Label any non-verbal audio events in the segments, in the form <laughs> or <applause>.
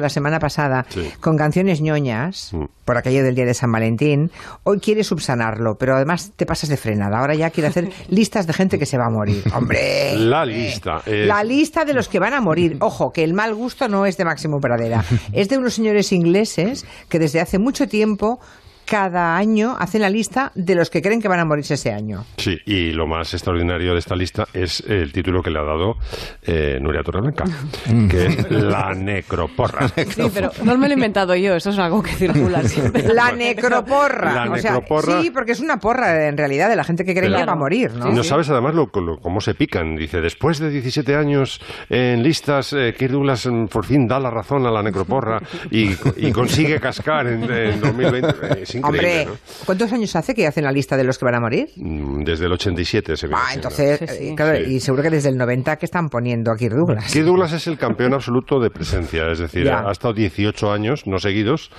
la semana pasada con canciones ñoñas, mm. por aquello del día de San Valentín, hoy quiere subsanarlo, pero además te pasas de frenada. Ahora ya quiere hacer <laughs> listas de gente que se va a morir. ¡Hombre! <laughs> La lista. La lista de los que van a morir. Ojo, que el mal gusto no es de Máximo Pradera. <laughs> Es de unos señores ingleses que desde hace mucho tiempo cada año hacen la lista de los que creen que van a morirse ese año. Sí, y lo más extraordinario de esta lista es el título que le ha dado eh, Nuria Torreblanca, que es <laughs> La Necroporra. Sí, pero no me lo he inventado yo, eso es algo que circula <laughs> siempre. La Necroporra. sí, porque es una porra en realidad de la gente que cree que va a morir. ¿no? no sabes además lo, cómo se pican. Dice, después de 17 años en listas, eh, Kirk Douglas mm, por fin da la razón a la Necroporra y, consigue cascar en, en 2020. Hombre, ¿cuántos años hace que hacen la lista de los que van a morir? Mm, desde el 87 se ve. Ah, entonces, claro, y seguro que desde el 90 que están poniendo a Kirk Douglas. Kirk Douglas es el campeón absoluto de presencia, es decir, ha estado 18 años, no seguidos.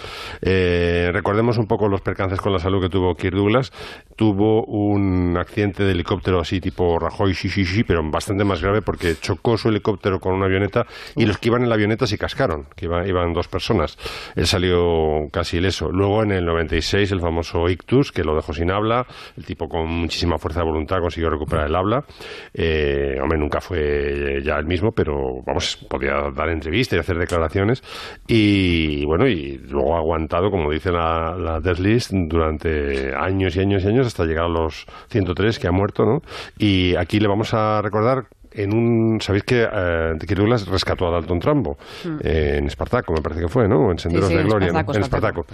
Eh, recordemos un poco los percances con la salud que tuvo Kirk Douglas. Tuvo un accidente de helicóptero así tipo Rajoy, sí, sí, sí, pero bastante más grave porque chocó su helicóptero con una avioneta y los que iban en la avioneta se cascaron, que iban, iban dos personas. Él salió casi ileso. Luego en el 96 el famoso ictus, que lo dejó sin habla. El tipo con muchísima fuerza de voluntad consiguió recuperar el habla. Eh, hombre, nunca fue ya el mismo, pero vamos, podía dar entrevistas y hacer declaraciones. Y bueno, y luego ha aguantado, como dice la, la Death List, durante años y años y años hasta llegar a los 103 que ha muerto, ¿no? Y aquí le vamos a recordar en un. ¿Sabéis que eh, Douglas rescató a Dalton Trambo? Mm. en Espartaco, me parece que fue, ¿no? En Senderos de Gloria, en Espartaco.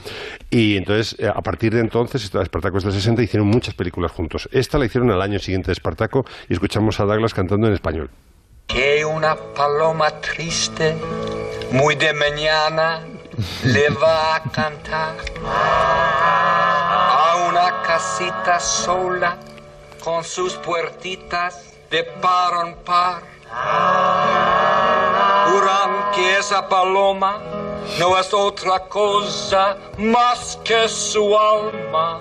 Y entonces, eh, a partir de entonces, Espartaco es de 60, hicieron muchas películas juntos. Esta la hicieron al año siguiente de Espartaco y escuchamos a Douglas cantando en español. Que una paloma triste, muy de mañana, le va a cantar a una casita sola con sus puertitas de par en par. Juran que esa paloma no es otra cosa más que su alma.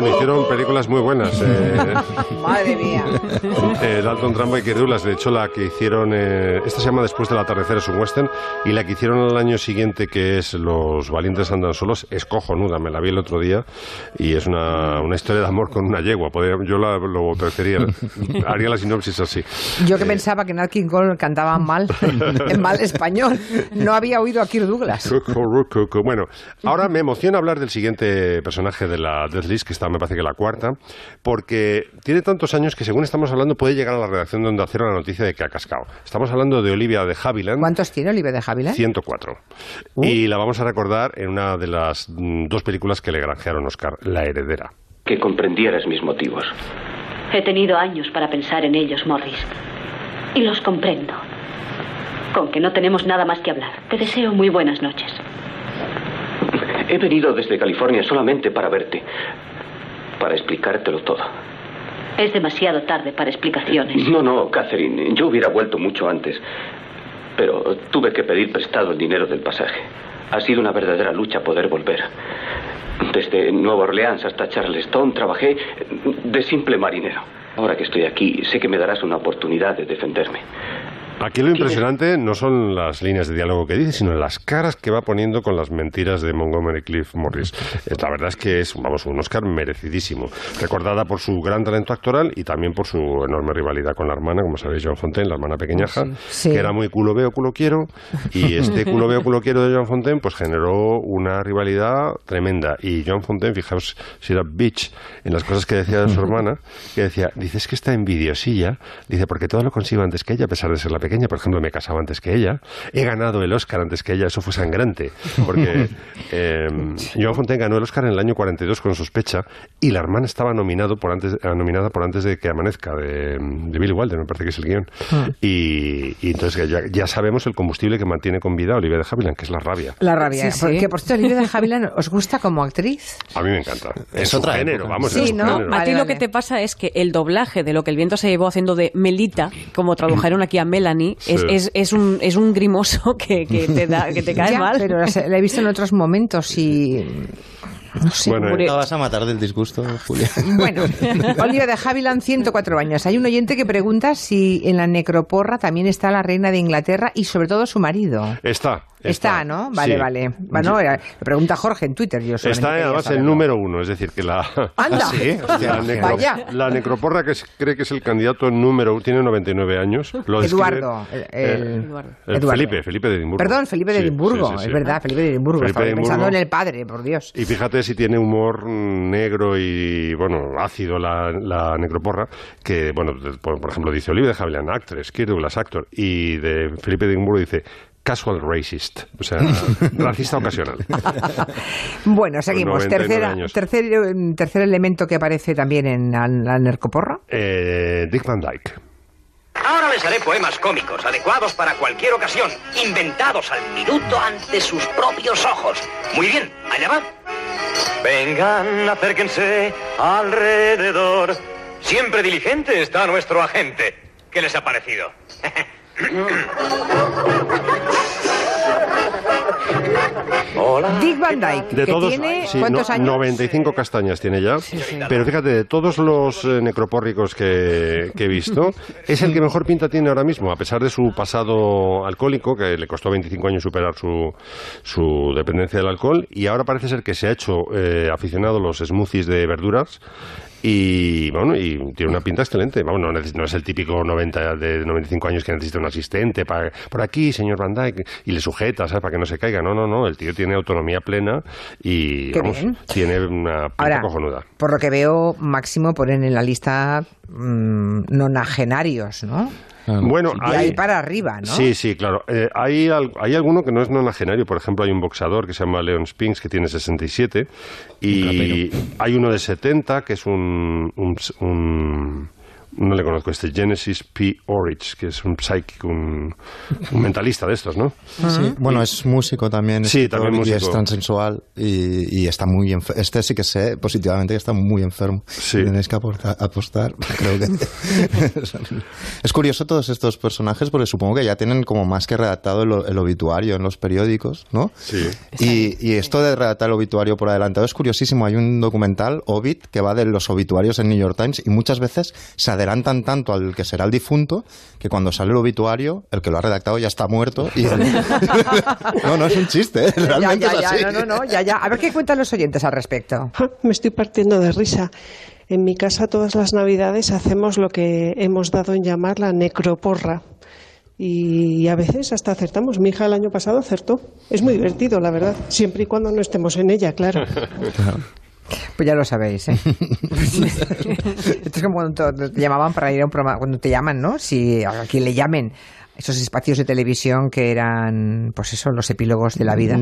Bueno, hicieron películas muy buenas. <laughs> Eh, Madre mía. Eh, Dalton Trumbo y Kirdulas. De hecho, la que hicieron. Eh, esta se llama Después del atardecer, es un western. Y la que hicieron el año siguiente, que es Los valientes andan solos, es cojonuda. Me la vi el otro día. Y es una, una historia de amor con una yegua. yo la, lo preferiría. Haría la sinopsis así. Yo que pensaba que Nat King Cole cantaba mal, en mal español. No había oído a Kirk Douglas. Bueno, ahora me emociona hablar del siguiente personaje de la Death List, que me parece que la cuarta, porque tiene tantos años que según estamos hablando puede llegar a la redacción donde hacer la noticia de que ha cascado. Estamos hablando de Olivia de Havilland. ¿Cuántos tiene Olivia de Havilland? 104. Uh. Y la vamos a recordar en una de las mm, dos películas que le granjearon Oscar, La heredera. Que comprendieras mis motivos. He tenido años para pensar en ellos, Morris. Y los comprendo. Con que no tenemos nada más que hablar. Te deseo muy buenas noches. He venido desde California solamente para verte para explicártelo todo. Es demasiado tarde para explicaciones. No, no, Catherine. Yo hubiera vuelto mucho antes. Pero tuve que pedir prestado el dinero del pasaje. Ha sido una verdadera lucha poder volver. Desde Nueva Orleans hasta Charleston trabajé de simple marinero. Ahora que estoy aquí, sé que me darás una oportunidad de defenderme. Aquí lo impresionante no son las líneas de diálogo que dice, sino las caras que va poniendo con las mentiras de Montgomery Cliff Morris. Eh, la verdad es que es, vamos, un Oscar merecidísimo. Recordada por su gran talento actoral y también por su enorme rivalidad con la hermana, como sabéis, John Fontaine, la hermana pequeñaja, que era muy culo veo, culo quiero. Y <laughs> este culo veo, culo quiero de John Fontaine, pues generó una rivalidad tremenda. Y John Fontaine, fijaos si era bitch en las cosas que decía de su <laughs> hermana, que decía, dices que está envidiosilla, dice, porque todo lo consigo antes que ella, a pesar de ser la pequeña por ejemplo, me casaba antes que ella, he ganado el Oscar antes que ella, eso fue sangrante, porque <laughs> eh, Joan Fontaine ganó el Oscar en el año 42 con Sospecha y la hermana estaba nominado por antes, eh, nominada por antes de que amanezca, de, Billy Wilder, me parece que es el guion. Ah. Y, entonces ya, sabemos el combustible que mantiene con vida a Olivia de Havilland, que es la rabia. La rabia, sí, porque por cierto, Olivia de Havilland, ¿os gusta como actriz? A mí me encanta. Es, otro género, vamos. Sí, ¿no? A ti lo que te pasa es que el doblaje de lo que el viento se llevó haciendo de Melita, como tradujeron aquí a Melanie, es, es, un, es un grimoso <laughs> que, que te, da, que te <laughs> cae mal. Pero la he visto en otros momentos y No sé, bueno, no vas a matar del disgusto, Julia. <laughs> Bueno, Olivia de Havilland, 104 años. Hay un oyente que pregunta si en la necroporra también está la reina de Inglaterra y sobre todo su marido. Está, Está, ¿no? Vale, vale. Bueno, me pregunta Jorge en Twitter. Yo está además el número uno, es decir, que la. <laughs> ¡Anda! ¿Sí? la, <laughs> necroporra que cree que es el candidato número uno, tiene 99 años. Eduardo. El, Felipe, Felipe de Edimburgo. Perdón, Felipe de Edimburgo, es verdad, Felipe de Edimburgo. Estaba pensando en el padre, por Dios. Y fíjate si tiene humor negro y, bueno, ácido la, la necroporra, que, bueno, por, ejemplo, dice Oliver de Javier, actress, Kirk Douglas, actor, y de Felipe de Edimburgo dice casual racist, o sea, <laughs> racista ocasional. bueno, seguimos. Tercera, tercer, tercer elemento que aparece también en la, Nercoporra. Eh, Dick Van Dyke. Ahora les haré poemas cómicos, adecuados para cualquier ocasión, inventados al minuto ante sus propios ojos. Muy bien, allá va. Vengan, acérquense alrededor. Siempre diligente está nuestro agente. ¿Qué les ha parecido? <laughs> Dick Van Dyke, de todos, tiene ¿cuántos años? 95 castañas tiene ya. Pero fíjate, de todos los eh, necropórricos que, he visto, es el que mejor pinta tiene ahora mismo, a pesar de su pasado alcohólico, que le costó 25 años superar su, su dependencia del alcohol, y ahora parece ser que se ha hecho eh, aficionado a los smoothies de verduras y bueno, y tiene una pinta excelente. Vamos, no, es el típico 90 de 95 años que necesita un asistente para, por aquí, señor Van Dyke, y le sujeta, ¿sabes? Para que no se caiga. No, no, no. El tío tiene autonomía plena y tiene una pinta cojonuda. Por lo que veo, Máximo ponen en la lista mmm, nonagenarios, ¿no? Bueno, hay, ahí para arriba, ¿no? Sí, sí, claro. Eh, hay, hay alguno que no es nonagenario. Por ejemplo, hay un boxador que se llama Leon Spinks que tiene 67 y hay uno de 70 que es un, un no le conozco este, Genesis P. Orich, que es un psychic, un, mentalista de estos, ¿no? Sí, bueno, es músico también. Sí, también músico. Y es transensual y, está muy enfermo. Este sí que sé positivamente que está muy enfermo. Sí. Tenéis que apostar, <laughs> creo que... <laughs> es curioso todos estos personajes porque supongo que ya tienen como más que redactado el, obituario en los periódicos, ¿no? Sí. Y, esto de redactar el obituario por adelantado es curiosísimo. Hay un documental, Obit, que va de los obituarios en New York Times y muchas veces se adelantan tanto al que será el difunto que cuando sale el obituario, el que lo ha redactado ya está muerto. Y <laughs> no, no es un chiste, ¿eh? realmente ya, ya, No, no, no, ya, ya. A ver qué cuentan los oyentes al respecto. Me estoy partiendo de risa. En mi casa todas las navidades hacemos lo que hemos dado en llamar la necroporra. Y a veces hasta acertamos. Mi hija el año pasado acertó. Es muy divertido, la verdad. Siempre y cuando no estemos en ella, claro. <laughs> Pues ya lo sabéis, ¿eh? <laughs> Esto es como cuando te llamaban para ir a un programa, cuando te llaman, ¿no? Si a quien le llamen esos espacios de televisión que eran, pues eso, los epílogos de la vida.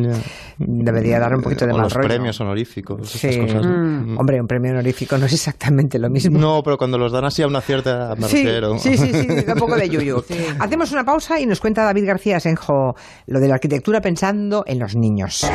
Debería dar un poquito de o los premios honoríficos. Sí. Mm. Hombre, un premio honorífico no es exactamente lo mismo. No, pero cuando los dan así a una cierta sí, sí, sí, sí, da un poco de yuyu. <laughs> Hacemos una pausa y nos cuenta David García Senjo lo de la arquitectura pensando en los niños.